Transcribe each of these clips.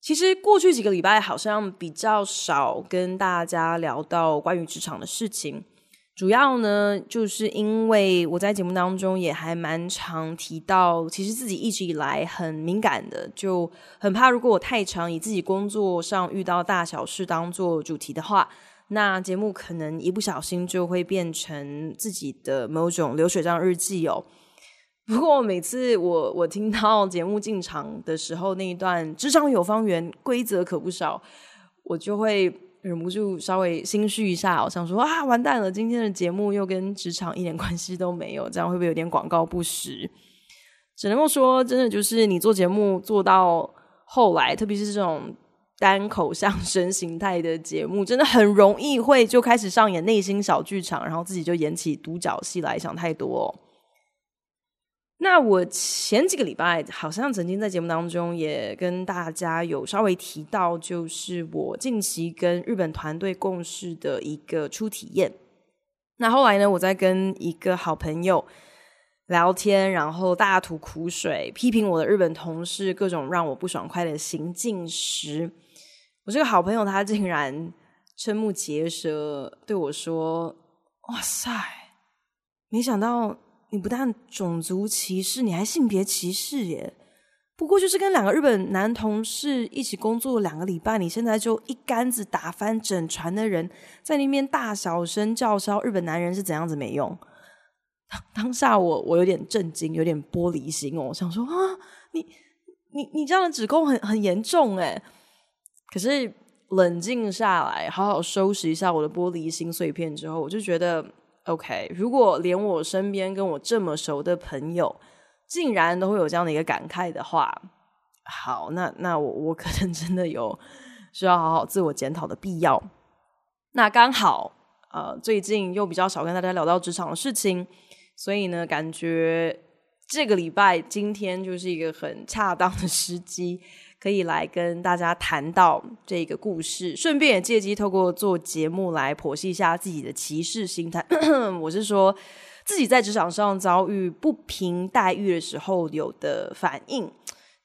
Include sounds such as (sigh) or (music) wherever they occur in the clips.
其实过去几个礼拜好像比较少跟大家聊到关于职场的事情，主要呢就是因为我在节目当中也还蛮常提到，其实自己一直以来很敏感的，就很怕如果我太常以自己工作上遇到大小事当做主题的话，那节目可能一不小心就会变成自己的某种流水账日记哦。不过每次我我听到节目进场的时候，那一段职场有方圆，规则可不少，我就会忍不住稍微心虚一下，我想说啊，完蛋了，今天的节目又跟职场一点关系都没有，这样会不会有点广告不实？只能够说，真的就是你做节目做到后来，特别是这种单口相声形态的节目，真的很容易会就开始上演内心小剧场，然后自己就演起独角戏来，想太多哦。那我前几个礼拜好像曾经在节目当中也跟大家有稍微提到，就是我近期跟日本团队共事的一个初体验。那后来呢，我在跟一个好朋友聊天，然后大吐苦水，批评我的日本同事各种让我不爽快的行径时，我这个好朋友他竟然瞠目结舌对我说：“哇塞，没想到。”你不但种族歧视，你还性别歧视耶！不过就是跟两个日本男同事一起工作两个礼拜，你现在就一竿子打翻整船的人，在那边大小声叫嚣日本男人是怎样子没用。当下我我有点震惊，有点玻璃心哦，我想说啊，你你你这样的指控很很严重诶。可是冷静下来，好好收拾一下我的玻璃心碎片之后，我就觉得。OK，如果连我身边跟我这么熟的朋友，竟然都会有这样的一个感慨的话，好，那那我我可能真的有需要好好自我检讨的必要。那刚好，呃，最近又比较少跟大家聊到职场的事情，所以呢，感觉这个礼拜今天就是一个很恰当的时机。可以来跟大家谈到这个故事，顺便也借机透过做节目来剖析一下自己的歧视心态。(coughs) 我是说，自己在职场上遭遇不平待遇的时候有的反应，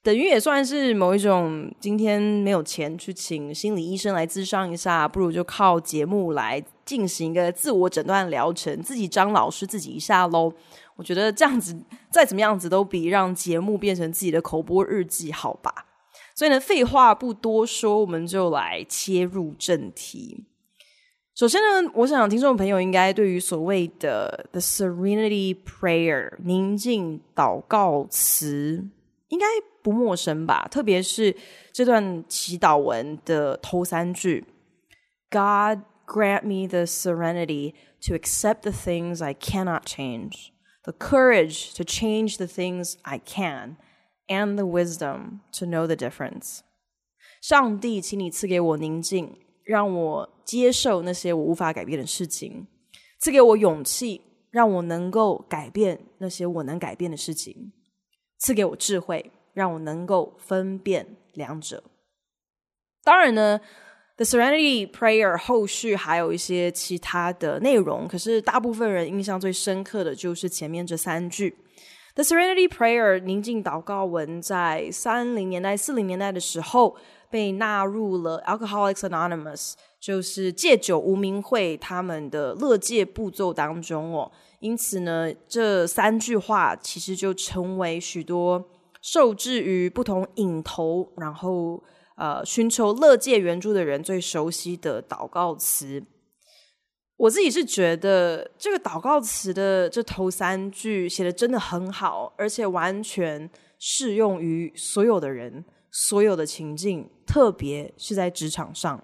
等于也算是某一种。今天没有钱去请心理医生来咨商一下，不如就靠节目来进行一个自我诊断疗程，自己张老师自己一下喽。我觉得这样子再怎么样子都比让节目变成自己的口播日记好吧。所以呢，废话不多说，我们就来切入正题。首先呢，我想听众朋友应该对于所谓的 The Serenity Prayer 宁静祷告词应该不陌生吧？特别是这段祈祷文的头三句：God grant me the serenity to accept the things I cannot change, the courage to change the things I can. And the wisdom to know the difference。上帝，请你赐给我宁静，让我接受那些我无法改变的事情；赐给我勇气，让我能够改变那些我能改变的事情；赐给我智慧，让我能够分辨两者。当然呢，The Serenity Prayer 后续还有一些其他的内容，可是大部分人印象最深刻的就是前面这三句。The Serenity Prayer 宁静祷告文在三零年代、四零年代的时候被纳入了 Alcoholics Anonymous，就是戒酒无名会他们的乐戒步骤当中哦。因此呢，这三句话其实就成为许多受制于不同瘾头，然后呃寻求乐戒援助的人最熟悉的祷告词。我自己是觉得这个祷告词的这头三句写得真的很好，而且完全适用于所有的人、所有的情境，特别是在职场上。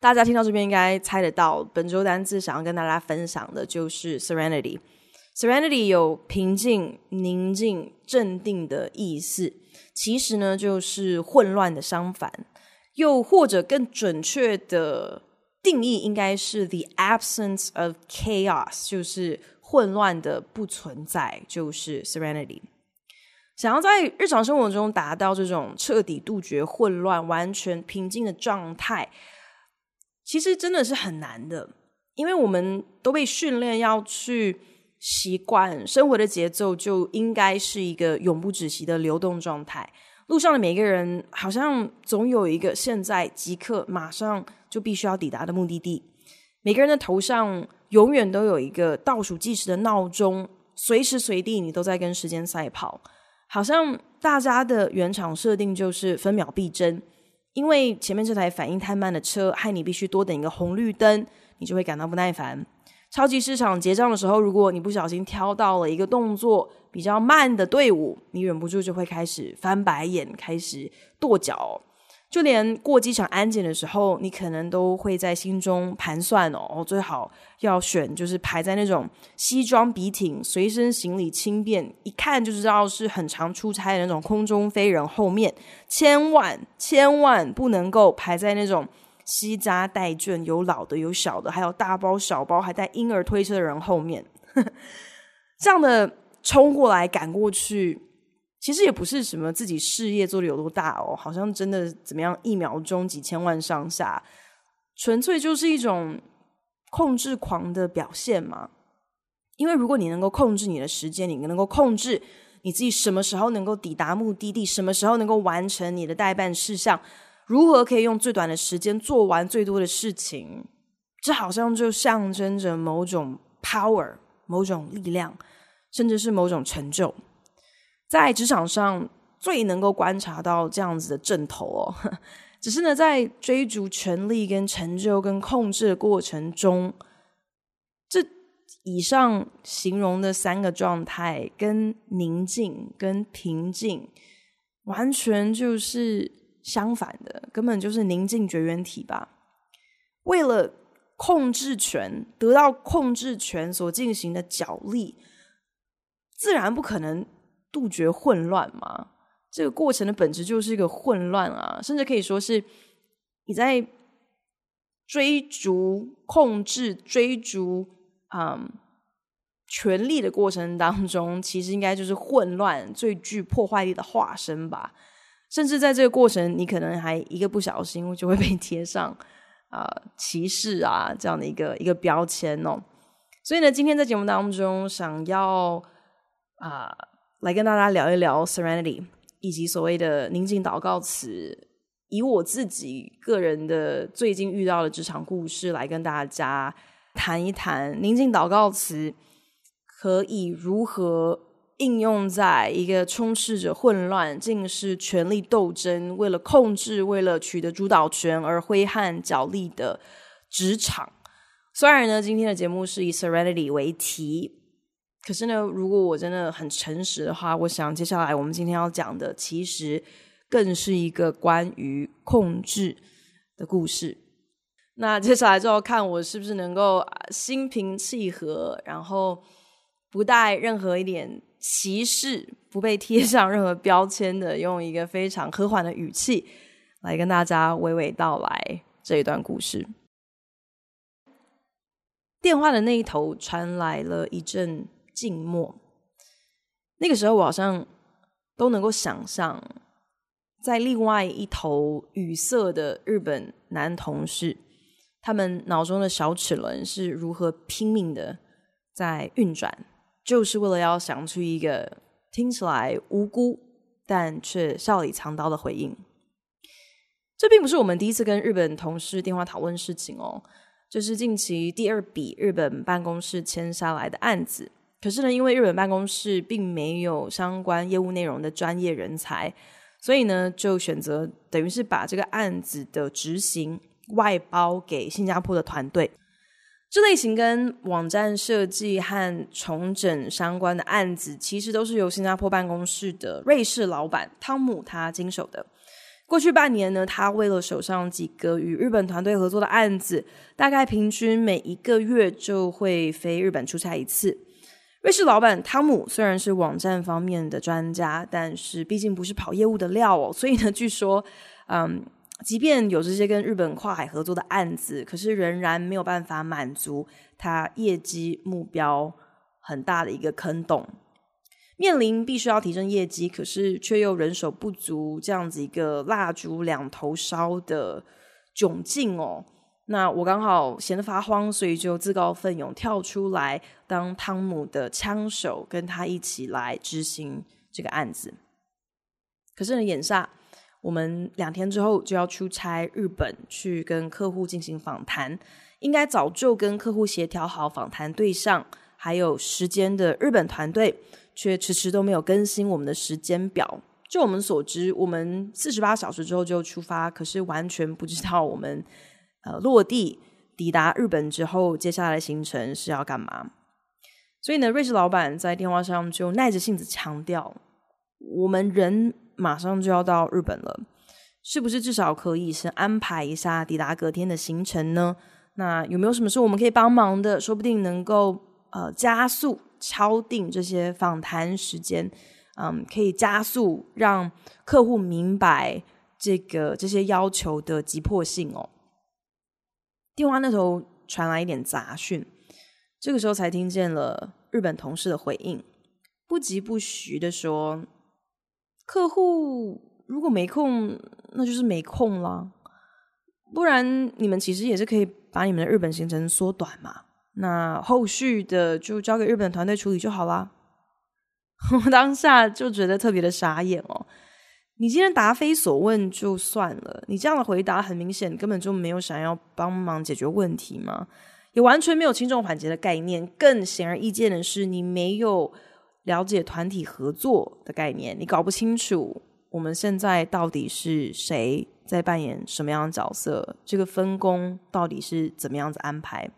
大家听到这边应该猜得到，本周单字想要跟大家分享的就是 serenity。Serenity 有平静、宁静、镇定的意思，其实呢就是混乱的相反，又或者更准确的定义应该是 the absence of chaos，就是混乱的不存在，就是 Serenity。想要在日常生活中达到这种彻底杜绝混乱、完全平静的状态，其实真的是很难的，因为我们都被训练要去习惯生活的节奏，就应该是一个永不止息的流动状态。路上的每个人好像总有一个现在即刻马上就必须要抵达的目的地，每个人的头上永远都有一个倒数计时的闹钟，随时随地你都在跟时间赛跑。好像大家的原厂设定就是分秒必争，因为前面这台反应太慢的车害你必须多等一个红绿灯，你就会感到不耐烦。超级市场结账的时候，如果你不小心挑到了一个动作比较慢的队伍，你忍不住就会开始翻白眼，开始跺脚。就连过机场安检的时候，你可能都会在心中盘算哦，最好要选就是排在那种西装笔挺、随身行李轻便，一看就知道是很常出差的那种空中飞人后面，千万千万不能够排在那种携家带卷、有老的有小的，还有大包小包还带婴儿推车的人后面，(laughs) 这样的冲过来赶过去。其实也不是什么自己事业做的有多大哦，好像真的怎么样，一秒钟几千万上下，纯粹就是一种控制狂的表现嘛。因为如果你能够控制你的时间，你能够控制你自己什么时候能够抵达目的地，什么时候能够完成你的待办事项，如何可以用最短的时间做完最多的事情，这好像就象征着某种 power、某种力量，甚至是某种成就。在职场上最能够观察到这样子的阵头哦，(laughs) 只是呢，在追逐权力、跟成就、跟控制的过程中，这以上形容的三个状态，跟宁静、跟平静，完全就是相反的，根本就是宁静绝缘体吧。为了控制权，得到控制权所进行的角力，自然不可能。杜绝混乱吗？这个过程的本质就是一个混乱啊，甚至可以说是你在追逐、控制、追逐嗯权力的过程当中，其实应该就是混乱最具破坏力的化身吧。甚至在这个过程，你可能还一个不小心就会被贴上啊、歧视啊这样的一个一个标签哦。所以呢，今天在节目当中想要啊。来跟大家聊一聊 Serenity，以及所谓的宁静祷告词。以我自己个人的最近遇到的职场故事来跟大家谈一谈，宁静祷告词可以如何应用在一个充斥着混乱、尽是权力斗争、为了控制、为了取得主导权而挥汗角力的职场。虽然呢，今天的节目是以 Serenity 为题。可是呢，如果我真的很诚实的话，我想接下来我们今天要讲的，其实更是一个关于控制的故事。那接下来就要看我是不是能够心平气和，然后不带任何一点歧视，不被贴上任何标签的，用一个非常和缓的语气来跟大家娓娓道来这一段故事。电话的那一头传来了一阵。静默。那个时候，我好像都能够想象，在另外一头语塞的日本男同事，他们脑中的小齿轮是如何拼命的在运转，就是为了要想出一个听起来无辜但却笑里藏刀的回应。这并不是我们第一次跟日本同事电话讨论事情哦，这、是近期第二笔日本办公室签下来的案子。可是呢，因为日本办公室并没有相关业务内容的专业人才，所以呢，就选择等于是把这个案子的执行外包给新加坡的团队。这类型跟网站设计和重整相关的案子，其实都是由新加坡办公室的瑞士老板汤姆他经手的。过去半年呢，他为了手上几个与日本团队合作的案子，大概平均每一个月就会飞日本出差一次。瑞士老板汤姆虽然是网站方面的专家，但是毕竟不是跑业务的料哦，所以呢，据说，嗯，即便有这些跟日本跨海合作的案子，可是仍然没有办法满足他业绩目标很大的一个坑洞。面临必须要提升业绩，可是却又人手不足，这样子一个蜡烛两头烧的窘境哦。那我刚好闲得发慌，所以就自告奋勇跳出来当汤姆的枪手，跟他一起来执行这个案子。可是呢，眼下我们两天之后就要出差日本，去跟客户进行访谈，应该早就跟客户协调好访谈对象还有时间的日本团队。却迟迟都没有更新我们的时间表。就我们所知，我们四十八小时之后就出发，可是完全不知道我们呃落地抵达日本之后，接下来的行程是要干嘛。所以呢，瑞士老板在电话上就耐着性子强调：我们人马上就要到日本了，是不是至少可以先安排一下抵达隔天的行程呢？那有没有什么事我们可以帮忙的？说不定能够呃加速。敲定这些访谈时间，嗯，可以加速让客户明白这个这些要求的急迫性哦。电话那头传来一点杂讯，这个时候才听见了日本同事的回应，不疾不徐的说：“客户如果没空，那就是没空了，不然你们其实也是可以把你们的日本行程缩短嘛。”那后续的就交给日本团队处理就好啦。我当下就觉得特别的傻眼哦。你今天答非所问就算了，你这样的回答很明显根本就没有想要帮忙解决问题嘛，也完全没有轻重缓急的概念。更显而易见的是，你没有了解团体合作的概念，你搞不清楚我们现在到底是谁在扮演什么样的角色，这个分工到底是怎么样子安排。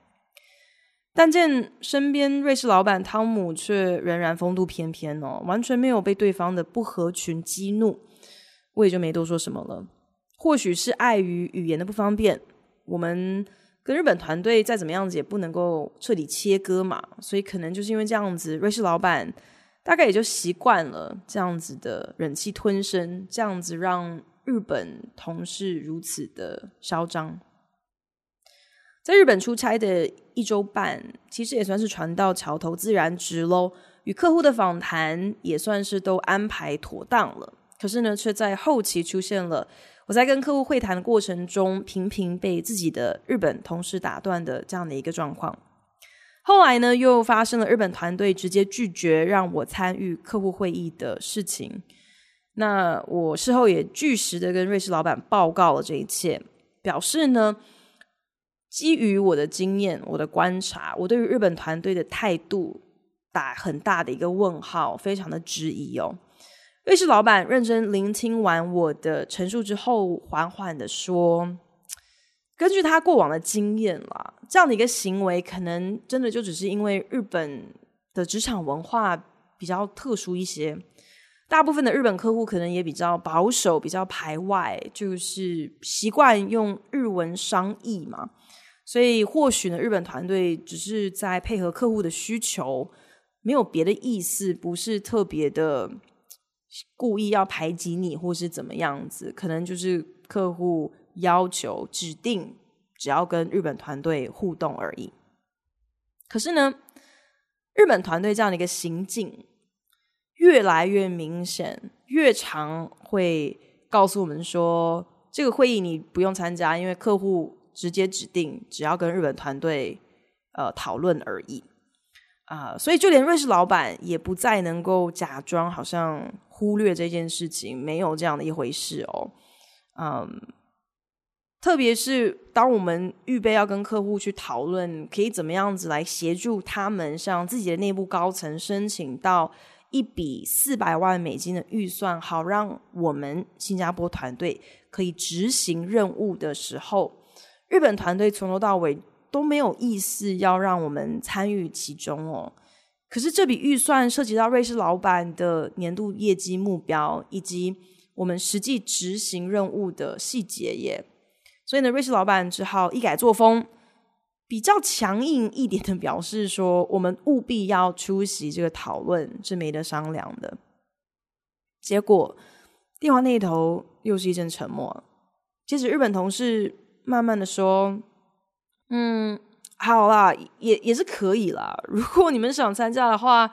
但见身边瑞士老板汤姆却仍然风度翩翩哦，完全没有被对方的不合群激怒，我也就没多说什么了。或许是碍于语言的不方便，我们跟日本团队再怎么样子也不能够彻底切割嘛，所以可能就是因为这样子，瑞士老板大概也就习惯了这样子的忍气吞声，这样子让日本同事如此的嚣张。在日本出差的一周半，其实也算是船到桥头自然直喽。与客户的访谈也算是都安排妥当了。可是呢，却在后期出现了我在跟客户会谈的过程中，频频被自己的日本同事打断的这样的一个状况。后来呢，又发生了日本团队直接拒绝让我参与客户会议的事情。那我事后也据实的跟瑞士老板报告了这一切，表示呢。基于我的经验，我的观察，我对于日本团队的态度打很大的一个问号，非常的质疑哦。瑞士老板认真聆听完我的陈述之后，缓缓的说：“根据他过往的经验啦，这样的一个行为，可能真的就只是因为日本的职场文化比较特殊一些，大部分的日本客户可能也比较保守，比较排外，就是习惯用日文商议嘛。”所以或许呢，日本团队只是在配合客户的需求，没有别的意思，不是特别的故意要排挤你，或是怎么样子，可能就是客户要求指定，只要跟日本团队互动而已。可是呢，日本团队这样的一个行径越来越明显，越常会告诉我们说，这个会议你不用参加，因为客户。直接指定，只要跟日本团队呃讨论而已啊、所以就连瑞士老板也不再能够假装好像忽略这件事情，没有这样的一回事哦。嗯，特别是当我们预备要跟客户去讨论，可以怎么样子来协助他们向自己的内部高层申请到一笔四百万美金的预算，好让我们新加坡团队可以执行任务的时候。日本团队从头到尾都没有意思要让我们参与其中哦。可是这笔预算涉及到瑞士老板的年度业绩目标，以及我们实际执行任务的细节耶。所以呢，瑞士老板只好一改作风，比较强硬一点的表示说，我们务必要出席这个讨论，是没得商量的。结果电话那头又是一阵沉默。接着日本同事慢慢的说：“嗯，好啦，也也是可以啦。如果你们想参加的话，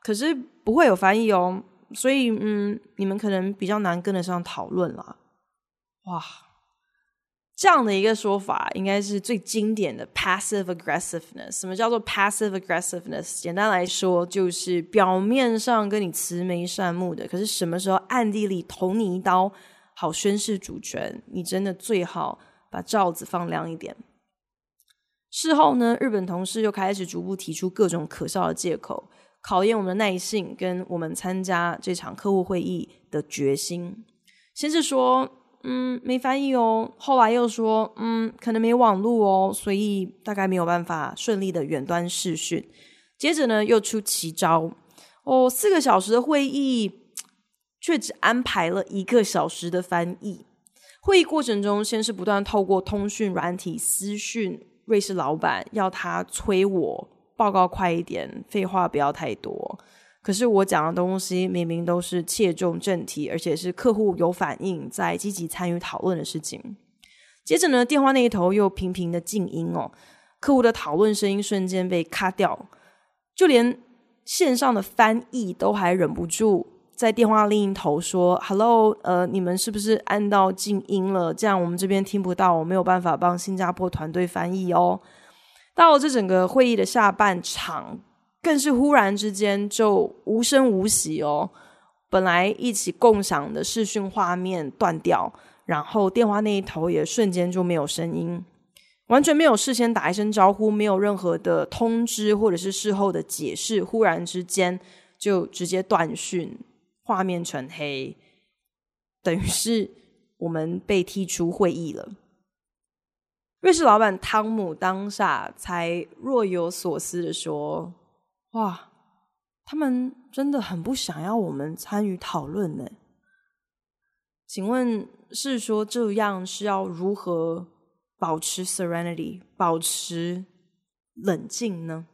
可是不会有翻译哦，所以嗯，你们可能比较难跟得上讨论啦。”哇！这样的一个说法，应该是最经典的 passive aggressiveness。什么叫做 passive aggressiveness？简单来说，就是表面上跟你慈眉善目的，可是什么时候暗地里捅你一刀，好宣示主权，你真的最好把罩子放亮一点。事后呢，日本同事又开始逐步提出各种可笑的借口，考验我们的耐性跟我们参加这场客户会议的决心。先是说。嗯，没翻译哦。后来又说，嗯，可能没网络哦，所以大概没有办法顺利的远端视讯。接着呢，又出奇招哦，四个小时的会议，却只安排了一个小时的翻译。会议过程中，先是不断透过通讯软体私讯瑞士老板，要他催我报告快一点，废话不要太多。可是我讲的东西明明都是切中正题，而且是客户有反应、在积极参与讨论的事情。接着呢，电话那一头又频频的静音哦，客户的讨论声音瞬间被卡掉，就连线上的翻译都还忍不住在电话另一头说：“Hello，呃，你们是不是按到静音了？这样我们这边听不到，我没有办法帮新加坡团队翻译哦。”到了这整个会议的下半场。更是忽然之间就无声无息哦，本来一起共享的视讯画面断掉，然后电话那一头也瞬间就没有声音，完全没有事先打一声招呼，没有任何的通知或者是事后的解释，忽然之间就直接断讯，画面全黑，等于是我们被踢出会议了。瑞士老板汤姆当下才若有所思的说。哇，他们真的很不想要我们参与讨论呢。请问是说这样是要如何保持 serenity，保持冷静呢？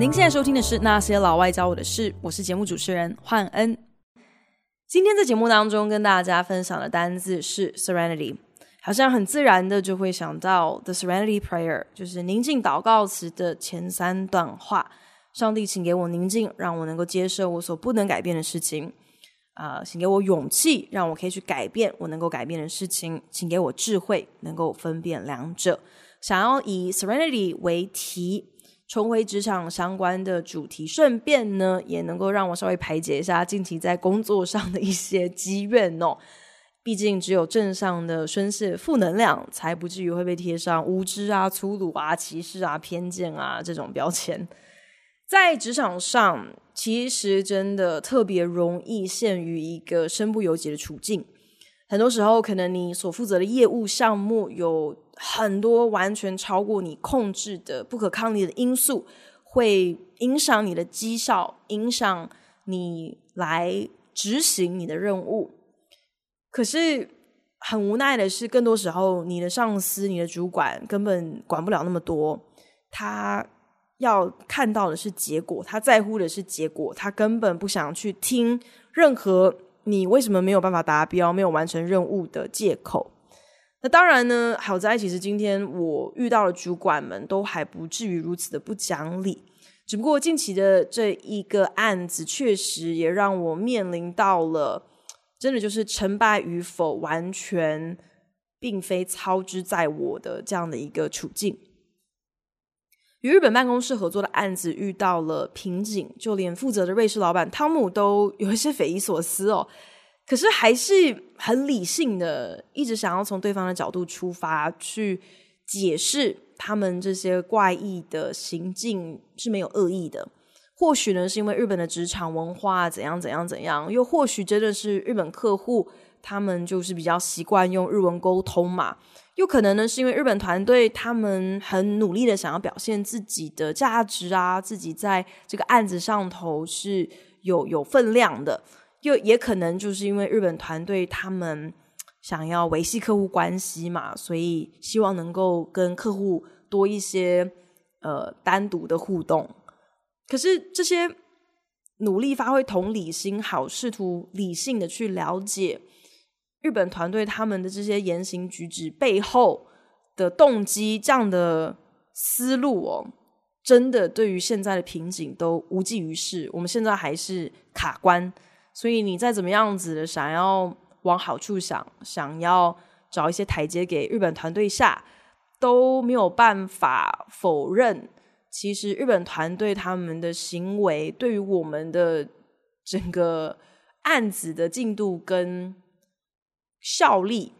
您现在收听的是《那些老外教我的事》，我是节目主持人焕恩。今天在节目当中跟大家分享的单字是 “serenity”，好像很自然的就会想到 “the serenity prayer”，就是宁静祷告词的前三段话：“上帝，请给我宁静，让我能够接受我所不能改变的事情；啊、呃，请给我勇气，让我可以去改变我能够改变的事情；请给我智慧，能够分辨两者。”想要以 “serenity” 为题。重回职场相关的主题，顺便呢也能够让我稍微排解一下近期在工作上的一些积怨哦。(laughs) 毕竟只有正向的宣泄负能量，才不至于会被贴上无知啊、粗鲁啊、歧视啊、偏见啊这种标签。(laughs) 在职场上，其实真的特别容易陷于一个身不由己的处境。很多时候，可能你所负责的业务项目有。很多完全超过你控制的不可抗力的因素，会影响你的绩效，影响你来执行你的任务。可是很无奈的是，更多时候你的上司、你的主管根本管不了那么多，他要看到的是结果，他在乎的是结果，他根本不想去听任何你为什么没有办法达标、没有完成任务的借口。那当然呢，好在其实今天我遇到的主管们都还不至于如此的不讲理，只不过近期的这一个案子确实也让我面临到了，真的就是成败与否完全并非操之在我的这样的一个处境。与日本办公室合作的案子遇到了瓶颈，就连负责的瑞士老板汤姆都有一些匪夷所思哦。可是还是很理性的，一直想要从对方的角度出发去解释他们这些怪异的行径是没有恶意的。或许呢，是因为日本的职场文化怎样怎样怎样，又或许真的是日本客户他们就是比较习惯用日文沟通嘛。有可能呢，是因为日本团队他们很努力的想要表现自己的价值啊，自己在这个案子上头是有有分量的。又也可能就是因为日本团队他们想要维系客户关系嘛，所以希望能够跟客户多一些呃单独的互动。可是这些努力发挥同理心，好试图理性的去了解日本团队他们的这些言行举止背后的动机，这样的思路哦，真的对于现在的瓶颈都无济于事。我们现在还是卡关。所以你再怎么样子的想要往好处想，想要找一些台阶给日本团队下，都没有办法否认，其实日本团队他们的行为对于我们的整个案子的进度跟效力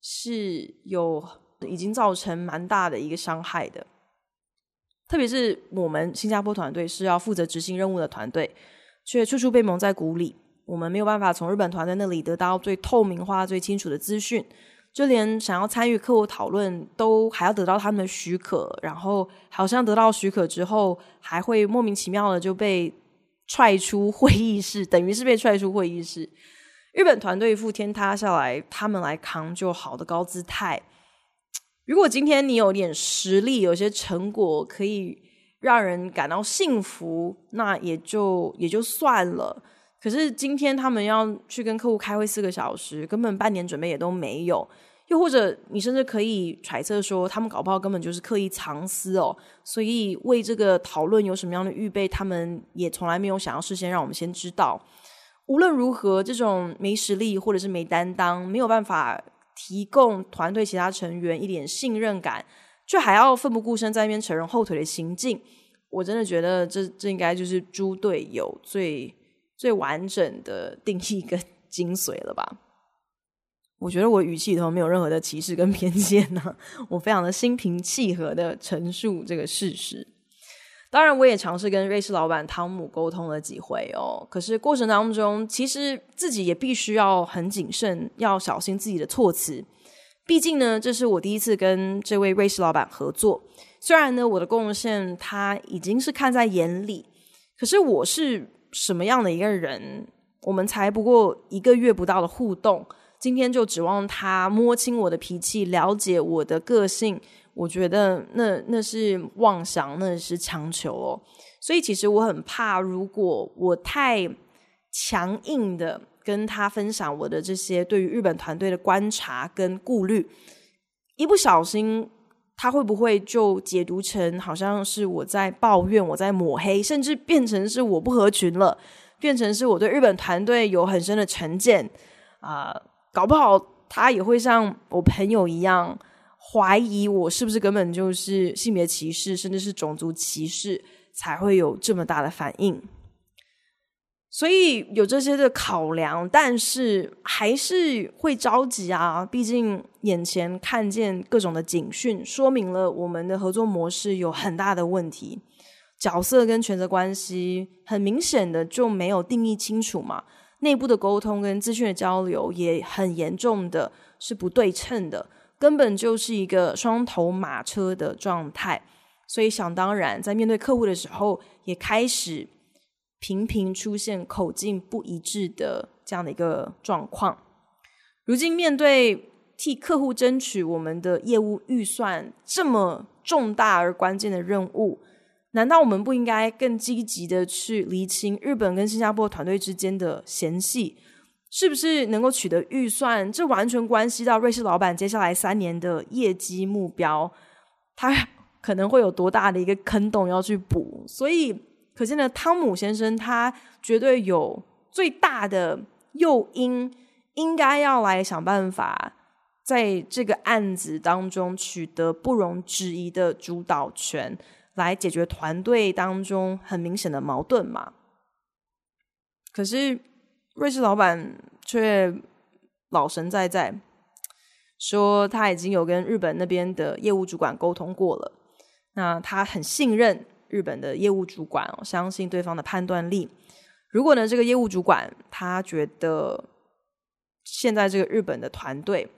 是有已经造成蛮大的一个伤害的。特别是我们新加坡团队是要负责执行任务的团队，却处处被蒙在鼓里。我们没有办法从日本团队那里得到最透明化、最清楚的资讯，就连想要参与客户讨论，都还要得到他们的许可。然后好像得到许可之后，还会莫名其妙的就被踹出会议室，等于是被踹出会议室。日本团队一副天塌下来，他们来扛就好的高姿态。如果今天你有点实力，有些成果可以让人感到幸福，那也就也就算了。可是今天他们要去跟客户开会四个小时，根本半点准备也都没有。又或者你甚至可以揣测说，他们搞不好根本就是刻意藏私哦。所以为这个讨论有什么样的预备，他们也从来没有想要事先让我们先知道。无论如何，这种没实力或者是没担当，没有办法提供团队其他成员一点信任感，却还要奋不顾身在那边扯人后腿的行径，我真的觉得这这应该就是猪队友最。最完整的定义跟 (laughs) 精髓了吧？我觉得我语气里头没有任何的歧视跟偏见呢、我非常的心平气和的陈述这个事实。当然，我也尝试跟瑞士老板汤姆沟通了几回哦。可是过程当中，其实自己也必须要很谨慎，要小心自己的措辞。毕竟呢，这是我第一次跟这位瑞士老板合作。虽然呢，我的贡献他已经是看在眼里，可是我是。什么样的一个人？我们才不过一个月不到的互动，今天就指望他摸清我的脾气，了解我的个性，我觉得那那是妄想，那是强求哦。所以其实我很怕，如果我太强硬的跟他分享我的这些对于日本团队的观察跟顾虑，一不小心。他会不会就解读成好像是我在抱怨，我在抹黑，甚至变成是我不合群了，变成是我对日本团队有很深的成见啊、搞不好他也会像我朋友一样怀疑我是不是根本就是性别歧视，甚至是种族歧视，才会有这么大的反应。所以有这些的考量，但是还是会着急啊！毕竟眼前看见各种的警讯，说明了我们的合作模式有很大的问题，角色跟权责关系很明显的就没有定义清楚嘛。内部的沟通跟资讯的交流也很严重的是不对称的，根本就是一个双头马车的状态。所以想当然，在面对客户的时候，也开始。频频出现口径不一致的这样的一个状况。如今面对替客户争取我们的业务预算这么重大而关键的任务，难道我们不应该更积极的去厘清日本跟新加坡团队之间的嫌隙？是不是能够取得预算？这完全关系到瑞士老板接下来三年的业绩目标，他可能会有多大的一个坑洞要去补？所以。可见呢，汤姆先生他绝对有最大的诱因，应该要来想办法，在这个案子当中取得不容置疑的主导权，来解决团队当中很明显的矛盾嘛。可是瑞士老板却老神在在，说他已经有跟日本那边的业务主管沟通过了，那他很信任。日本的业务主管，相信对方的判断力。如果呢，这个业务主管他觉得现在这个日本的团队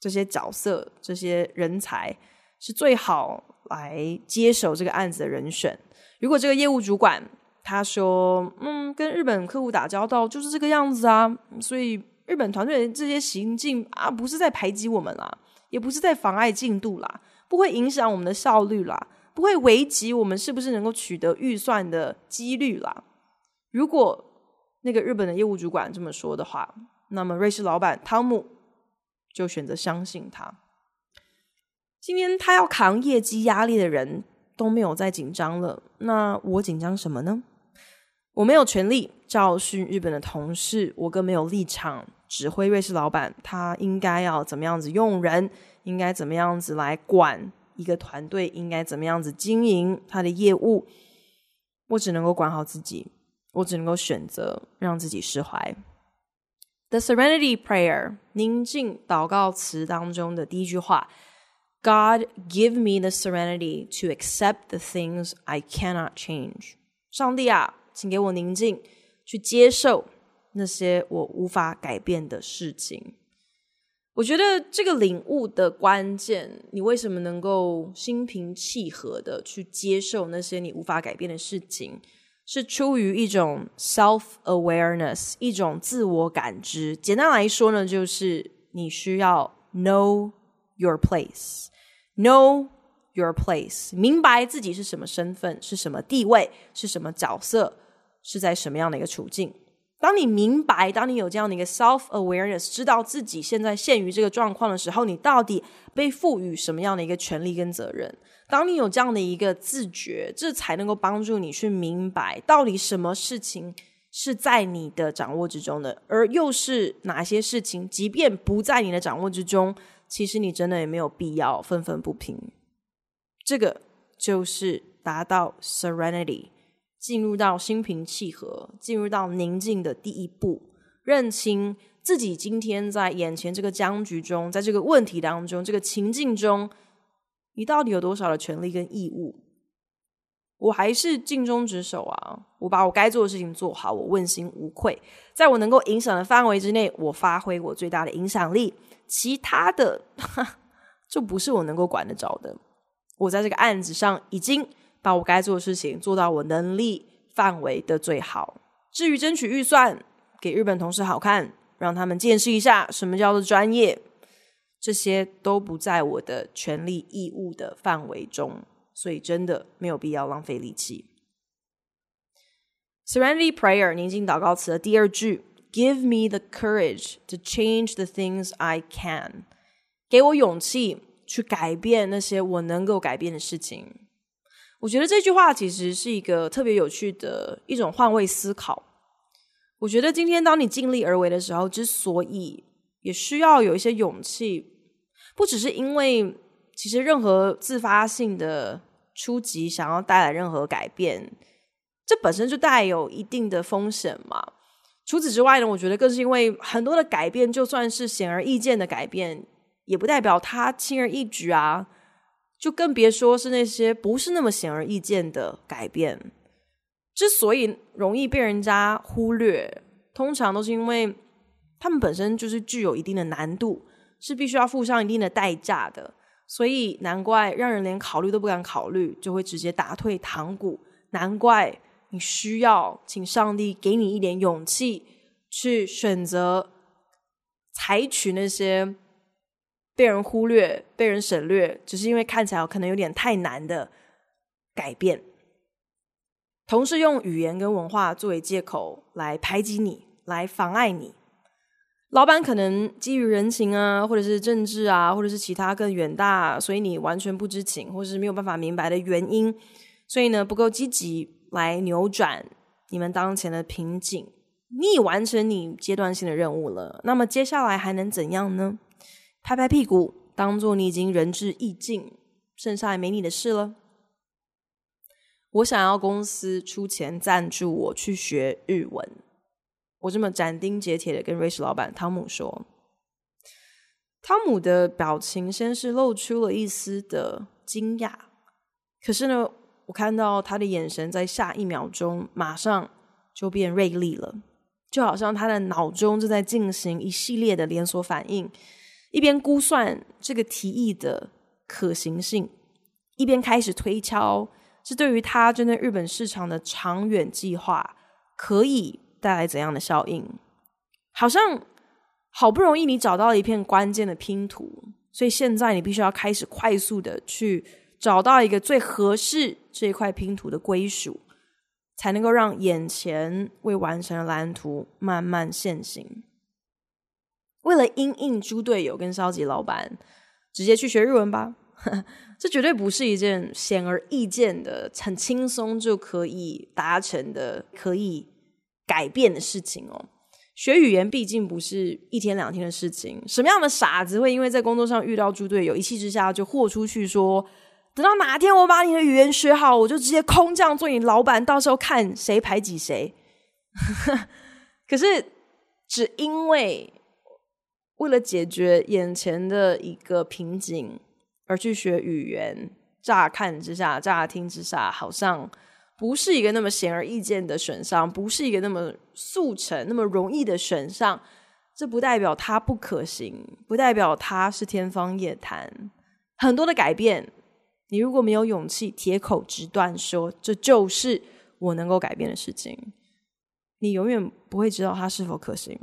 这些角色、这些人才是最好来接手这个案子的人选。如果这个业务主管他说：“嗯，跟日本客户打交道就是这个样子啊，所以日本团队的这些行径啊，不是在排挤我们啦，也不是在妨碍进度啦，不会影响我们的效率啦，不会危及我们是不是能够取得预算的几率啦。”如果那个日本的业务主管这么说的话，那么瑞士老板汤姆就选择相信他。今天他要扛业绩压力的人都没有再紧张了，那我紧张什么呢？我没有权利教训日本的同事，我更没有立场指挥瑞士老板，他应该要怎么样子用人，应该怎么样子来管一个团队，应该怎么样子经营他的业务。我只能够管好自己，我只能够选择让自己释怀。The Serenity Prayer，宁静祷告词当中的第一句话：God give me the serenity to accept the things I cannot change。上帝啊。请给我宁静，去接受那些我无法改变的事情。我觉得这个领悟的关键，你为什么能够心平气和的去接受那些你无法改变的事情，是出于一种 self-awareness，一种自我感知。简单来说呢，就是你需要 know your place，know your place，明白自己是什么身份，是什么地位，是什么角色。是在什么样的一个处境？当你明白，当你有这样的一个 self awareness，知道自己现在陷于这个状况的时候，你到底被赋予什么样的一个权利跟责任？当你有这样的一个自觉，这才能够帮助你去明白，到底什么事情是在你的掌握之中的，而又是哪些事情，即便不在你的掌握之中，其实你真的也没有必要愤愤不平。这个就是达到 serenity。进入到心平气和，进入到宁静的第一步，认清自己今天在眼前这个僵局中，在这个问题当中，这个情境中，你到底有多少的权利跟义务？我还是尽忠职守啊！我把我该做的事情做好，我问心无愧，在我能够影响的范围之内，我发挥我最大的影响力。其他的，哈，就不是我能够管得着的。我在这个案子上已经。把我该做的事情做到我能力范围的最好。至于争取预算，给日本同事好看，让他们见识一下什么叫做专业，这些都不在我的权利义务的范围中，所以真的没有必要浪费力气。Serenity Prayer 宁静祷告词的第二句：Give me the courage to change the things I can。给我勇气去改变那些我能够改变的事情。我觉得这句话其实是一个特别有趣的一种换位思考。我觉得今天当你尽力而为的时候，之所以也需要有一些勇气，不只是因为其实任何自发性的初级想要带来任何改变，这本身就带有一定的风险嘛。除此之外呢，我觉得更是因为很多的改变，就算是显而易见的改变，也不代表它轻而易举啊。就更别说是那些不是那么显而易见的改变，之所以容易被人家忽略，通常都是因为他们本身就是具有一定的难度，是必须要付上一定的代价的，所以难怪让人连考虑都不敢考虑，就会直接打退堂鼓。难怪你需要请上帝给你一点勇气，去选择采取那些。被人忽略、被人省略，只是因为看起来可能有点太难的改变。同事用语言跟文化作为借口来排挤你，来妨碍你。老板可能基于人情啊，或者是政治啊，或者是其他更远大，所以你完全不知情，或是没有办法明白的原因，所以呢，不够积极来扭转你们当前的瓶颈。你已完成你阶段性的任务了，那么接下来还能怎样呢？拍拍屁股，当做你已经仁至义尽，剩下也没你的事了。我想要公司出钱赞助我去学日文，我这么斩钉截铁的跟瑞士老板汤姆说。汤姆的表情先是露出了一丝的惊讶，可是呢，我看到他的眼神在下一秒钟马上就变锐利了，就好像他的脑中正在进行一系列的连锁反应。一边估算这个提议的可行性，一边开始推敲，是对于他针对日本市场的长远计划可以带来怎样的效应？好像好不容易你找到了一片关键的拼图，所以现在你必须要开始快速的去找到一个最合适这一块拼图的归属，才能够让眼前未完成的蓝图慢慢现形。为了因应猪队友跟消极老板，直接去学日文吧。(laughs) 这绝对不是一件显而易见的、很轻松就可以达成的、可以改变的事情哦。学语言毕竟不是一天两天的事情。什么样的傻子会因为在工作上遇到猪队友，一气之下就豁出去说，等到哪天我把你的语言学好，我就直接空降做你老板，到时候看谁排挤谁。(laughs) 可是只因为。为了解决眼前的一个瓶颈而去学语言，乍看之下、乍听之下，好像不是一个那么显而易见的选项，不是一个那么速成、那么容易的选项。这不代表它不可行，不代表它是天方夜谭。很多的改变，你如果没有勇气铁口直断说这就是我能够改变的事情，你永远不会知道它是否可行。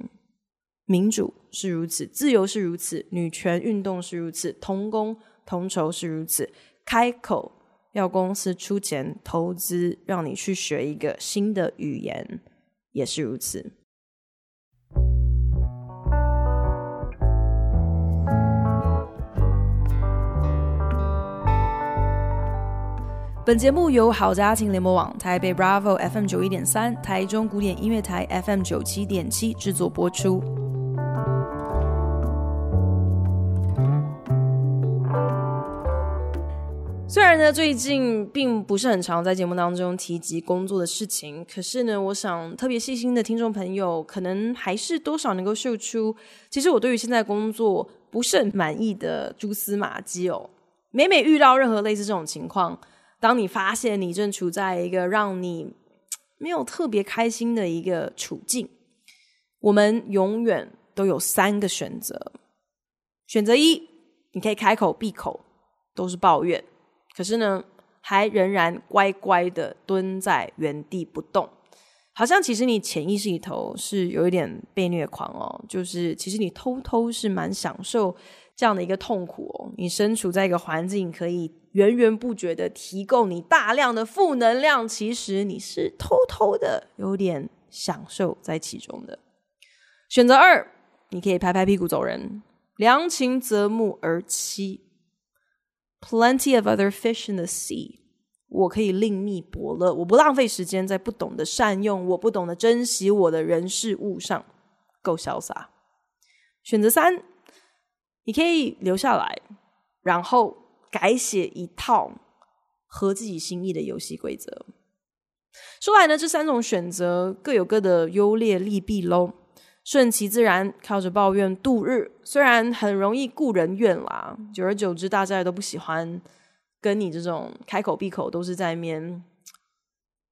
民主是如此，自由是如此，女权运动是如此，同工同酬是如此。开口要公司出钱投资，让你去学一个新的语言，也是如此。本节目由好家庭联盟网、台北 Bravo FM 九一点三、台中古典音乐台 FM 九七点七制作播出。虽然呢，最近并不是很常在节目当中提及工作的事情，可是呢，我想特别细心的听众朋友，可能还是多少能够嗅出，其实我对于现在工作不是很满意的蛛丝马迹哦。每每遇到任何类似这种情况，当你发现你正处在一个让你没有特别开心的一个处境，我们永远都有三个选择。选择一，你可以开口闭口都是抱怨。可是呢，还仍然乖乖的蹲在原地不动，好像其实你潜意识里头是有一点被虐狂哦，就是其实你偷偷是蛮享受这样的一个痛苦哦。你身处在一个环境，可以源源不绝的提供你大量的负能量，其实你是偷偷的有点享受在其中的。选择二，你可以拍拍屁股走人，良禽择木而栖。Plenty of other fish in the sea，我可以另觅伯乐，我不浪费时间在不懂得善用、我不懂得珍惜我的人事物上，够潇洒。选择三，你可以留下来，然后改写一套合自己心意的游戏规则。说来呢，这三种选择各有各的优劣利弊喽。顺其自然，靠着抱怨度日，虽然很容易顾人怨啦，久而久之，大家也都不喜欢跟你这种开口闭口都是在面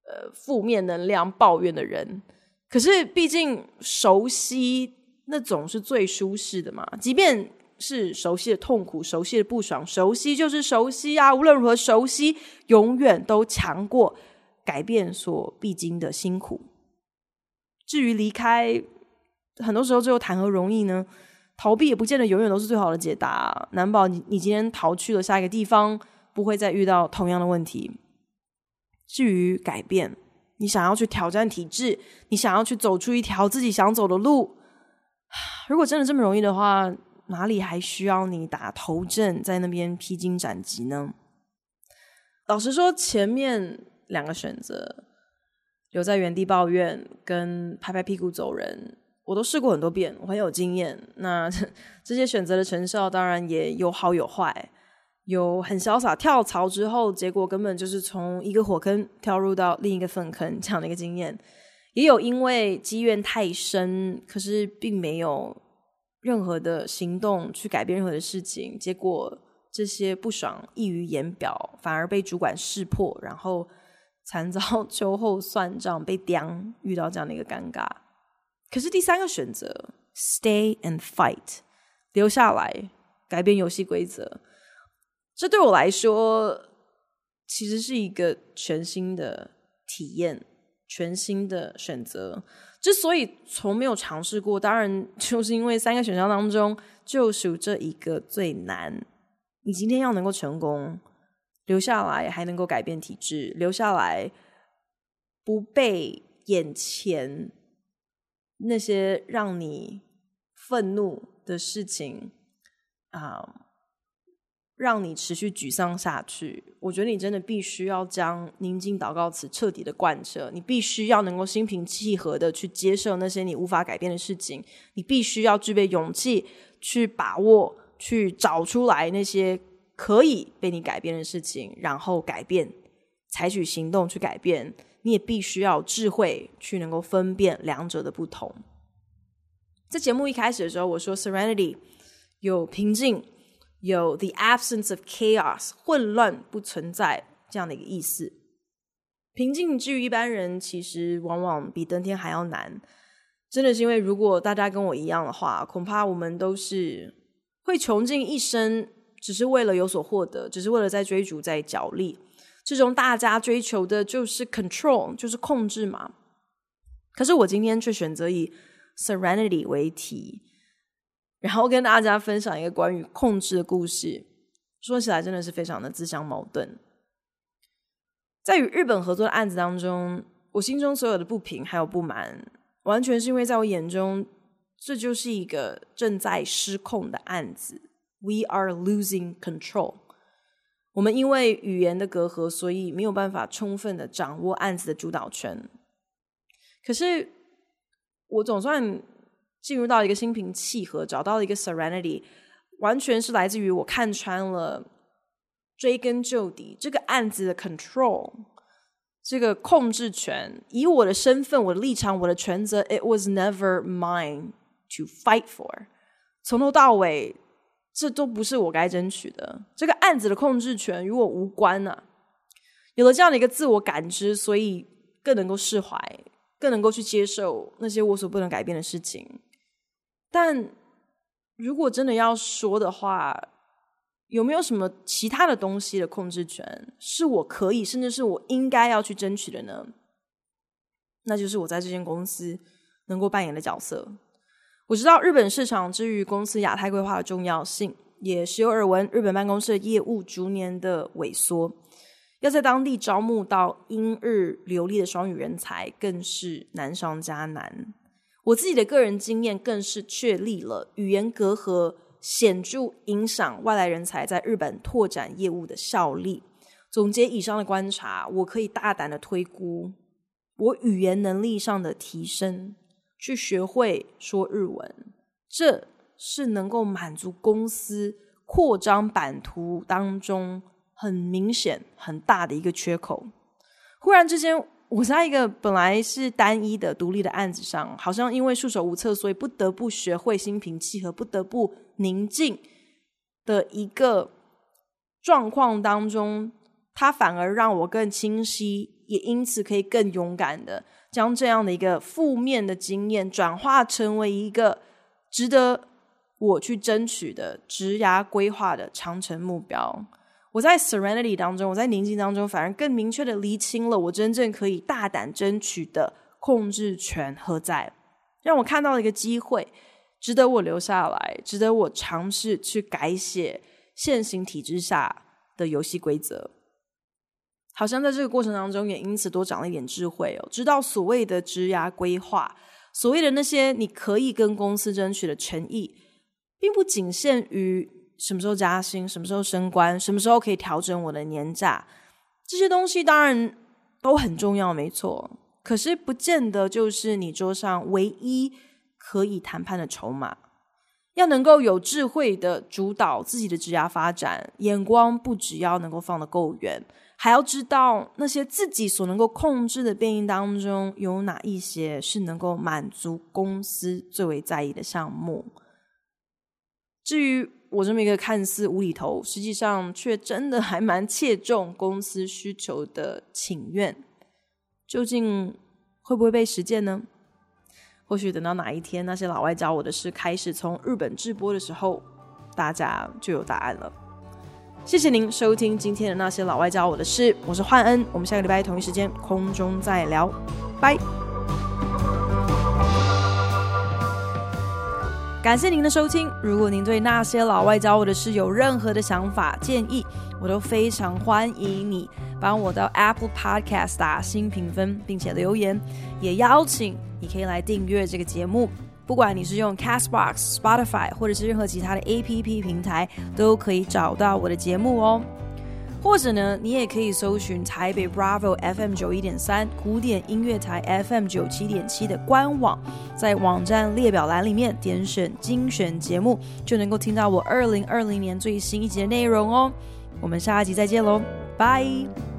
呃负面能量抱怨的人。可是，毕竟熟悉那总是最舒适的嘛。即便是熟悉的痛苦、熟悉的不爽，熟悉就是熟悉啊。无论如何，熟悉永远都强过改变所必经的辛苦。至于离开。很多时候，最后谈何容易呢？逃避也不见得永远都是最好的解答。难保你你今天逃去了下一个地方，不会再遇到同样的问题。至于改变，你想要去挑战体制，你想要去走出一条自己想走的路，如果真的这么容易的话，哪里还需要你打头阵在那边披荆斩棘呢？老实说，前面两个选择，留在原地抱怨跟拍拍屁股走人。我都试过很多遍，我很有经验。那 (laughs) 这些选择的成效当然也有好有坏，有很潇洒跳槽之后，结果根本就是从一个火坑跳入到另一个粪坑这样的一个经验，也有因为积怨太深，可是并没有任何的行动去改变任何的事情，结果这些不爽溢于言表，反而被主管识破，然后惨遭 (laughs) 秋后算账，被刁，遇到这样的一个尴尬。可是第三个选择，stay and fight，留下来，改变游戏规则。这对我来说，其实是一个全新的体验，全新的选择。之所以从没有尝试过，当然就是因为三个选项当中，就属这一个最难。你今天要能够成功，留下来还能够改变体质，留下来不被眼前那些让你愤怒的事情啊。让你持续沮丧下去，我觉得你真的必须要将宁静祷告词彻底的贯彻。你必须要能够心平气和的去接受那些你无法改变的事情。你必须要具备勇气去把握、去找出来那些可以被你改变的事情，然后改变，采取行动去改变。你也必须要智慧去能够分辨两者的不同。在节目一开始的时候，我说 “serenity” 有平静。有 the absence of chaos，混乱不存在这样的一个意思。平静之于一般人，其实往往比登天还要难。真的是因为，如果大家跟我一样的话，恐怕我们都是会穷尽一生，只是为了有所获得，只是为了在追逐、在角力。这种大家追求的就是 control，就是控制嘛。可是我今天却选择以 serenity 为题。然后跟大家分享一个关于控制的故事，说起来真的是非常的自相矛盾。在与日本合作的案子当中，我心中所有的不平还有不满，完全是因为在我眼中，这就是一个正在失控的案子。We are losing control。我们因为语言的隔阂，所以没有办法充分的掌握案子的主导权。可是我总算。进入到一个心平气和，找到了一个 serenity，完全是来自于我看穿了，追根究底这个案子的 control，这个控制权，以我的身份、我的立场、我的权责，it was never mine to fight for。从头到尾，这都不是我该争取的。这个案子的控制权与我无关呐、有了这样的一个自我感知，所以更能够释怀，更能够去接受那些我所不能改变的事情。但如果真的要说的话，有没有什么其他的东西的控制权是我可以，甚至是我应该要去争取的呢？那就是我在这间公司能够扮演的角色。我知道日本市场之于公司亚太规划的重要性，也时有耳闻日本办公室的业务逐年的萎缩，要在当地招募到英日流利的双语人才，更是难上加难。我自己的个人经验更是确立了语言隔阂显著影响外来人才在日本拓展业务的效力。总结以上的观察，我可以大胆的推估，我语言能力上的提升，去学会说日文，这是能够满足公司扩张版图当中很明显很大的一个缺口。忽然之间。我在一个本来是单一的独立的案子上，好像因为束手无策，所以不得不学会心平气和，不得不宁静的一个状况当中，它反而让我更清晰，也因此可以更勇敢的将这样的一个负面的经验转化成为一个值得我去争取的职涯规划的长程目标。我在 serenity 当中，我在宁静当中，反而更明确的厘清了我真正可以大胆争取的控制权何在，让我看到了一个机会，值得我留下来，值得我尝试去改写现行体制下的游戏规则。好像在这个过程当中，也因此多长了一点智慧哦，知道所谓的职涯规划，所谓的那些你可以跟公司争取的权益，并不仅限于。什么时候加薪？什么时候升官？什么时候可以调整我的年假？这些东西当然都很重要，没错。可是不见得就是你桌上唯一可以谈判的筹码。要能够有智慧的主导自己的职涯发展，眼光不只要能够放得够远，还要知道那些自己所能够控制的变异当中有哪一些是能够满足公司最为在意的项目。至于，我这么一个看似无厘头，实际上却真的还蛮切中公司需求的请愿，究竟会不会被实践呢？或许等到哪一天那些老外教我的事开始从日本直播的时候，大家就有答案了。谢谢您收听今天的那些老外教我的事，我是焕恩，我们下个礼拜同一时间空中再聊，拜。感谢您的收听。如果您对那些老外教我的事有任何的想法建议，我都非常欢迎你帮我到 Apple Podcast 打新评分，并且留言。也邀请你可以来订阅这个节目，不管你是用 Castbox、Spotify 或者是任何其他的 APP 平台，都可以找到我的节目哦。或者呢，你也可以搜寻台北 Bravo FM 九一点三古典音乐台 FM 九七点七的官网，在网站列表栏里面点选精选节目，就能够听到我二零二零年最新一集的内容哦。我们下一集再见喽，拜。